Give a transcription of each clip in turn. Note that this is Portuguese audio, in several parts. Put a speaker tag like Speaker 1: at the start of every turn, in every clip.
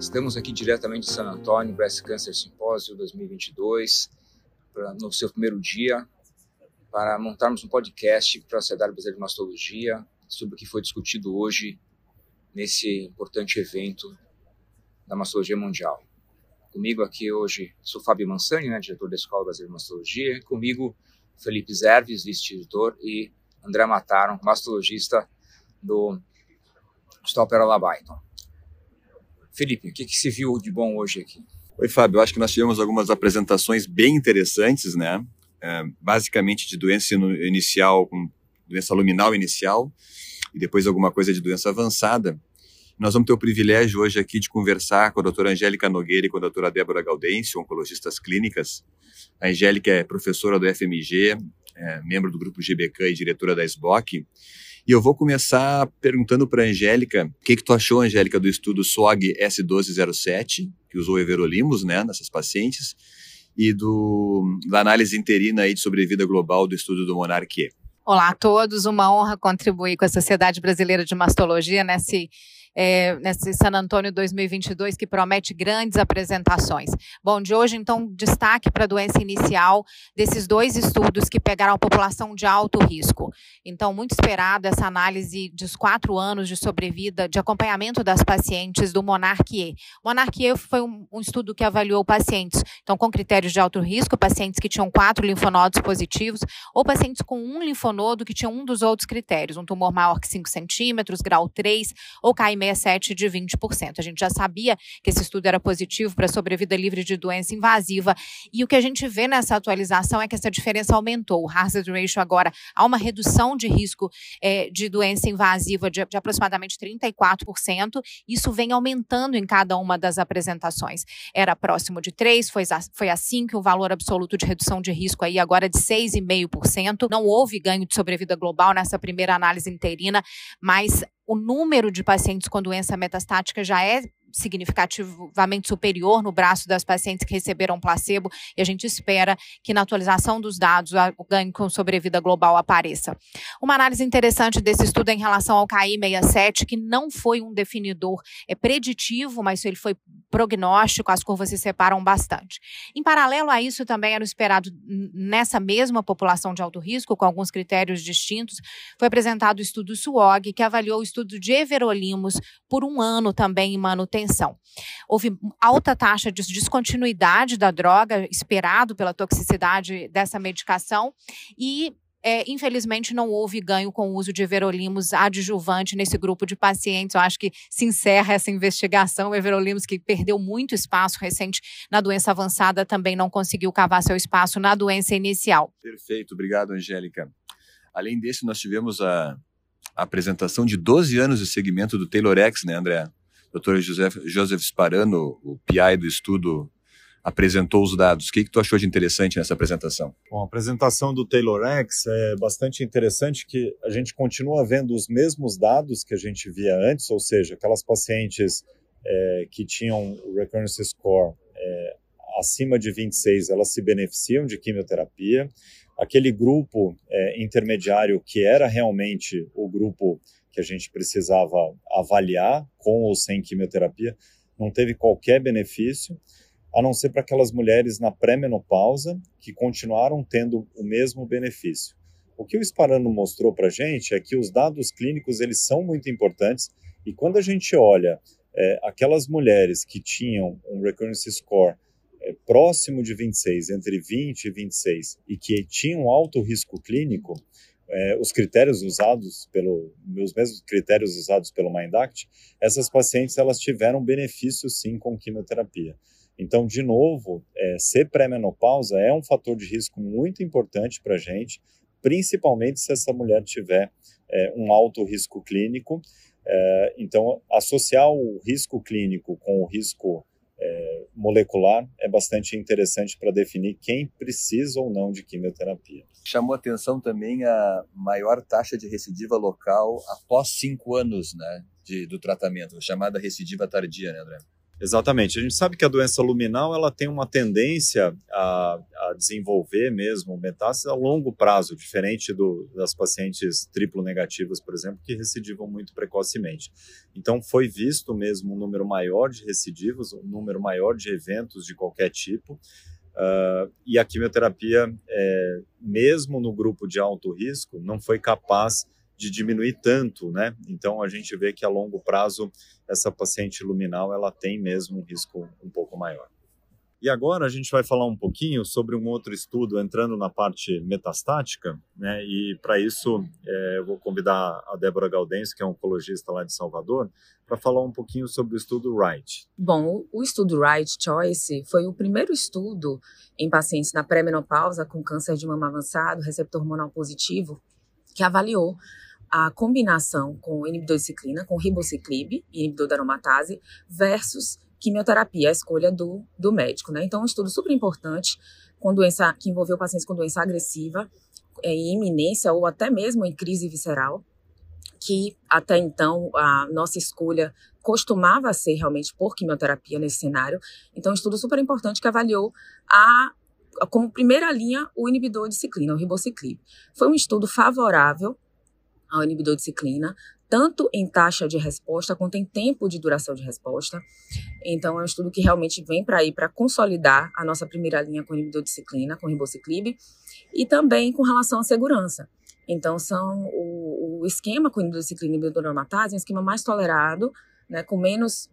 Speaker 1: Estamos aqui diretamente de San Antônio, Breast Cancer Symposium 2022, pra, no seu primeiro dia, para montarmos um podcast para a Sociedade Brasileira de Mastologia sobre o que foi discutido hoje nesse importante evento da Mastologia Mundial. Comigo aqui hoje sou Fábio Mansani, né, diretor da Escola Brasileira de Mastologia, comigo Felipe Zerves, vice-diretor, e André Mataron, mastologista do Hospital Perola Byton. Felipe, o que, que se viu de bom hoje aqui?
Speaker 2: Oi, Fábio. Acho que nós tivemos algumas apresentações bem interessantes, né? É, basicamente de doença inicial, doença luminal inicial, e depois alguma coisa de doença avançada. Nós vamos ter o privilégio hoje aqui de conversar com a doutora Angélica Nogueira e com a doutora Débora Gaudêncio, oncologistas clínicas. A Angélica é professora do FMG, é membro do grupo GBK e diretora da SBOC. E eu vou começar perguntando para a Angélica o que, que tu achou, Angélica, do estudo SOG S1207, que usou everolimus né, nessas pacientes, e do, da análise interina aí de sobrevida global do estudo do Monarque.
Speaker 3: Olá a todos, uma honra contribuir com a Sociedade Brasileira de Mastologia nesse é, nesse San Antônio 2022 que promete grandes apresentações. Bom, de hoje, então, destaque para a doença inicial desses dois estudos que pegaram a população de alto risco. Então, muito esperado essa análise dos quatro anos de sobrevida, de acompanhamento das pacientes do Monarque. Monarque foi um, um estudo que avaliou pacientes, então, com critérios de alto risco, pacientes que tinham quatro linfonodos positivos, ou pacientes com um linfonodo que tinham um dos outros critérios, um tumor maior que 5 centímetros, grau 3, ou KM 67 de 20%. A gente já sabia que esse estudo era positivo para sobrevida livre de doença invasiva e o que a gente vê nessa atualização é que essa diferença aumentou. O hazard ratio agora há uma redução de risco é, de doença invasiva de, de aproximadamente 34%. Isso vem aumentando em cada uma das apresentações. Era próximo de 3, foi, foi assim que o valor absoluto de redução de risco aí agora de 6,5%. Não houve ganho de sobrevida global nessa primeira análise interina, mas o número de pacientes com doença metastática já é significativamente superior no braço das pacientes que receberam placebo e a gente espera que na atualização dos dados o ganho com sobrevida global apareça. Uma análise interessante desse estudo é em relação ao KI67, que não foi um definidor é preditivo, mas ele foi prognóstico, as curvas se separam bastante. Em paralelo a isso, também era esperado nessa mesma população de alto risco, com alguns critérios distintos, foi apresentado o estudo SWOG, que avaliou o estudo de everolimus por um ano também em manutenção Houve alta taxa de descontinuidade da droga, esperado pela toxicidade dessa medicação, e é, infelizmente não houve ganho com o uso de everolimus adjuvante nesse grupo de pacientes. Eu acho que se encerra essa investigação. O everolimus, que perdeu muito espaço recente na doença avançada, também não conseguiu cavar seu espaço na doença inicial.
Speaker 2: Perfeito, obrigado, Angélica. Além desse, nós tivemos a, a apresentação de 12 anos de segmento do Taylorex, né, André? Dr. Joseph, Joseph Sparano, o PI do estudo, apresentou os dados. O que, que tu achou de interessante nessa apresentação?
Speaker 4: Bom, a apresentação do Taylor X é bastante interessante que a gente continua vendo os mesmos dados que a gente via antes, ou seja, aquelas pacientes é, que tinham o recurrence score é, acima de 26, elas se beneficiam de quimioterapia. Aquele grupo é, intermediário que era realmente o grupo que a gente precisava avaliar com ou sem quimioterapia, não teve qualquer benefício, a não ser para aquelas mulheres na pré-menopausa que continuaram tendo o mesmo benefício. O que o Sparano mostrou para a gente é que os dados clínicos eles são muito importantes e quando a gente olha é, aquelas mulheres que tinham um recurrence score é, próximo de 26, entre 20 e 26, e que tinham alto risco clínico, é, os critérios usados pelo os mesmos critérios usados pelo MindAct, essas pacientes elas tiveram benefício sim com quimioterapia. Então, de novo, é, ser pré-menopausa é um fator de risco muito importante para a gente, principalmente se essa mulher tiver é, um alto risco clínico. É, então, associar o risco clínico com o risco molecular é bastante interessante para definir quem precisa ou não de quimioterapia.
Speaker 2: Chamou atenção também a maior taxa de recidiva local após cinco anos né, de, do tratamento, chamada recidiva tardia, né, André?
Speaker 4: Exatamente. A gente sabe que a doença luminal ela tem uma tendência a, a desenvolver mesmo metástases a longo prazo, diferente do, das pacientes triplo negativas, por exemplo, que recidivam muito precocemente. Então, foi visto mesmo um número maior de recidivos, um número maior de eventos de qualquer tipo. Uh, e a quimioterapia, é, mesmo no grupo de alto risco, não foi capaz de diminuir tanto, né? Então a gente vê que a longo prazo essa paciente luminal ela tem mesmo um risco um pouco maior. E agora a gente vai falar um pouquinho sobre um outro estudo entrando na parte metastática, né? E para isso é, eu vou convidar a Débora Galdense, que é oncologista lá de Salvador, para falar um pouquinho sobre o estudo Right.
Speaker 5: Bom, o estudo Right Choice foi o primeiro estudo em pacientes na pré-menopausa com câncer de mama avançado, receptor hormonal positivo, que avaliou a combinação com inibidor de ciclina, com ribociclib, inibidor da aromatase, versus quimioterapia, a escolha do, do médico. Né? Então, um estudo super importante com doença que envolveu pacientes com doença agressiva, é, em iminência ou até mesmo em crise visceral, que até então a nossa escolha costumava ser realmente por quimioterapia nesse cenário. Então, um estudo super importante que avaliou a como primeira linha o inibidor de ciclina, o ribociclib. Foi um estudo favorável ao inibidor de ciclina, tanto em taxa de resposta quanto em tempo de duração de resposta. Então, é um estudo que realmente vem para ir para consolidar a nossa primeira linha com inibidor de ciclina, com ribociclib, e também com relação à segurança. Então, são o, o esquema com inibidor de ciclina e inibidor aromatase é um esquema mais tolerado, né, com menos,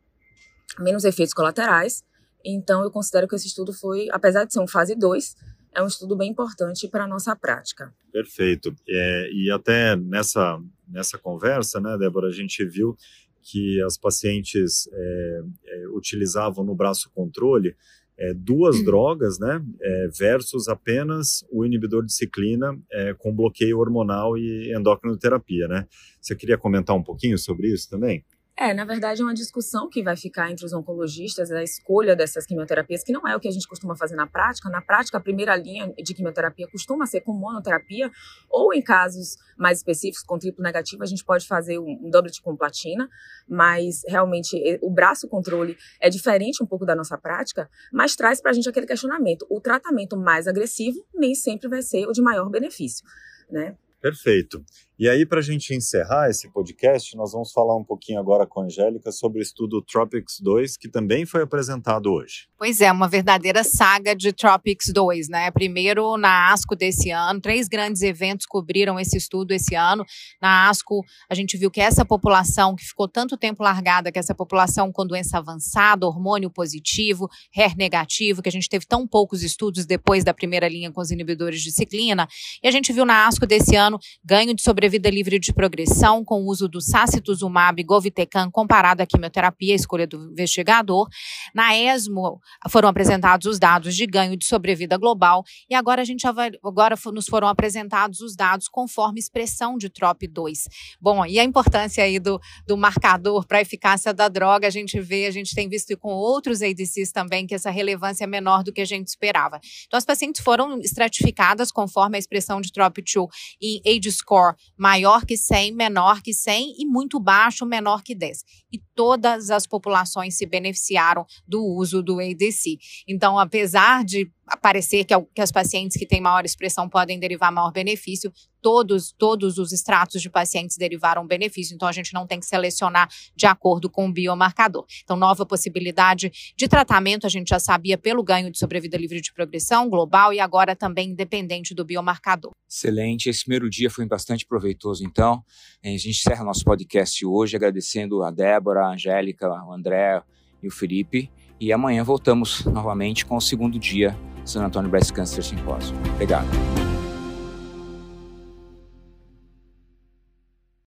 Speaker 5: menos efeitos colaterais. Então, eu considero que esse estudo foi, apesar de ser um fase 2, é um estudo bem importante para a nossa prática.
Speaker 4: Perfeito. É, e até nessa, nessa conversa, né, Débora, a gente viu que as pacientes é, é, utilizavam no braço controle é, duas uhum. drogas, né, é, versus apenas o inibidor de ciclina é, com bloqueio hormonal e endocrinoterapia, né? Você queria comentar um pouquinho sobre isso também?
Speaker 5: É, na verdade, é uma discussão que vai ficar entre os oncologistas, a escolha dessas quimioterapias, que não é o que a gente costuma fazer na prática. Na prática, a primeira linha de quimioterapia costuma ser com monoterapia, ou em casos mais específicos, com triplo negativo, a gente pode fazer um doublet com platina, mas realmente o braço controle é diferente um pouco da nossa prática, mas traz para a gente aquele questionamento. O tratamento mais agressivo nem sempre vai ser o de maior benefício, né?
Speaker 4: Perfeito. E aí, para a gente encerrar esse podcast, nós vamos falar um pouquinho agora com a Angélica sobre o estudo Tropics 2, que também foi apresentado hoje.
Speaker 3: Pois é, uma verdadeira saga de Tropics 2, né? Primeiro na ASCO desse ano, três grandes eventos cobriram esse estudo esse ano. Na ASCO, a gente viu que essa população que ficou tanto tempo largada, que essa população com doença avançada, hormônio positivo, HER negativo, que a gente teve tão poucos estudos depois da primeira linha com os inibidores de ciclina, e a gente viu na ASCO desse ano ganho de sobrevivência sobrevida livre de progressão com o uso do sacituzumab govitecan comparado à quimioterapia, escolha do investigador. Na ESMO foram apresentados os dados de ganho de sobrevida global e agora a gente agora nos foram apresentados os dados conforme expressão de TROP2. Bom, e a importância aí do, do marcador para a eficácia da droga, a gente vê, a gente tem visto com outros ADCs também que essa relevância é menor do que a gente esperava. Então as pacientes foram estratificadas conforme a expressão de TROP2 em age score maior que 100, menor que 100 e muito baixo, menor que 10. E todas as populações se beneficiaram do uso do ADC. Então, apesar de parecer que, que as pacientes que têm maior expressão podem derivar maior benefício, todos, todos os extratos de pacientes derivaram benefício, então a gente não tem que selecionar de acordo com o biomarcador. Então, nova possibilidade de tratamento, a gente já sabia pelo ganho de sobrevida livre de progressão global e agora também independente do biomarcador.
Speaker 1: Excelente, esse primeiro dia foi bastante proveitoso, então. A gente encerra nosso podcast hoje agradecendo a Débora, a Angélica, o André e o Felipe. E amanhã voltamos novamente com o segundo dia San Antonio Breast Cancer Symposium. Obrigado.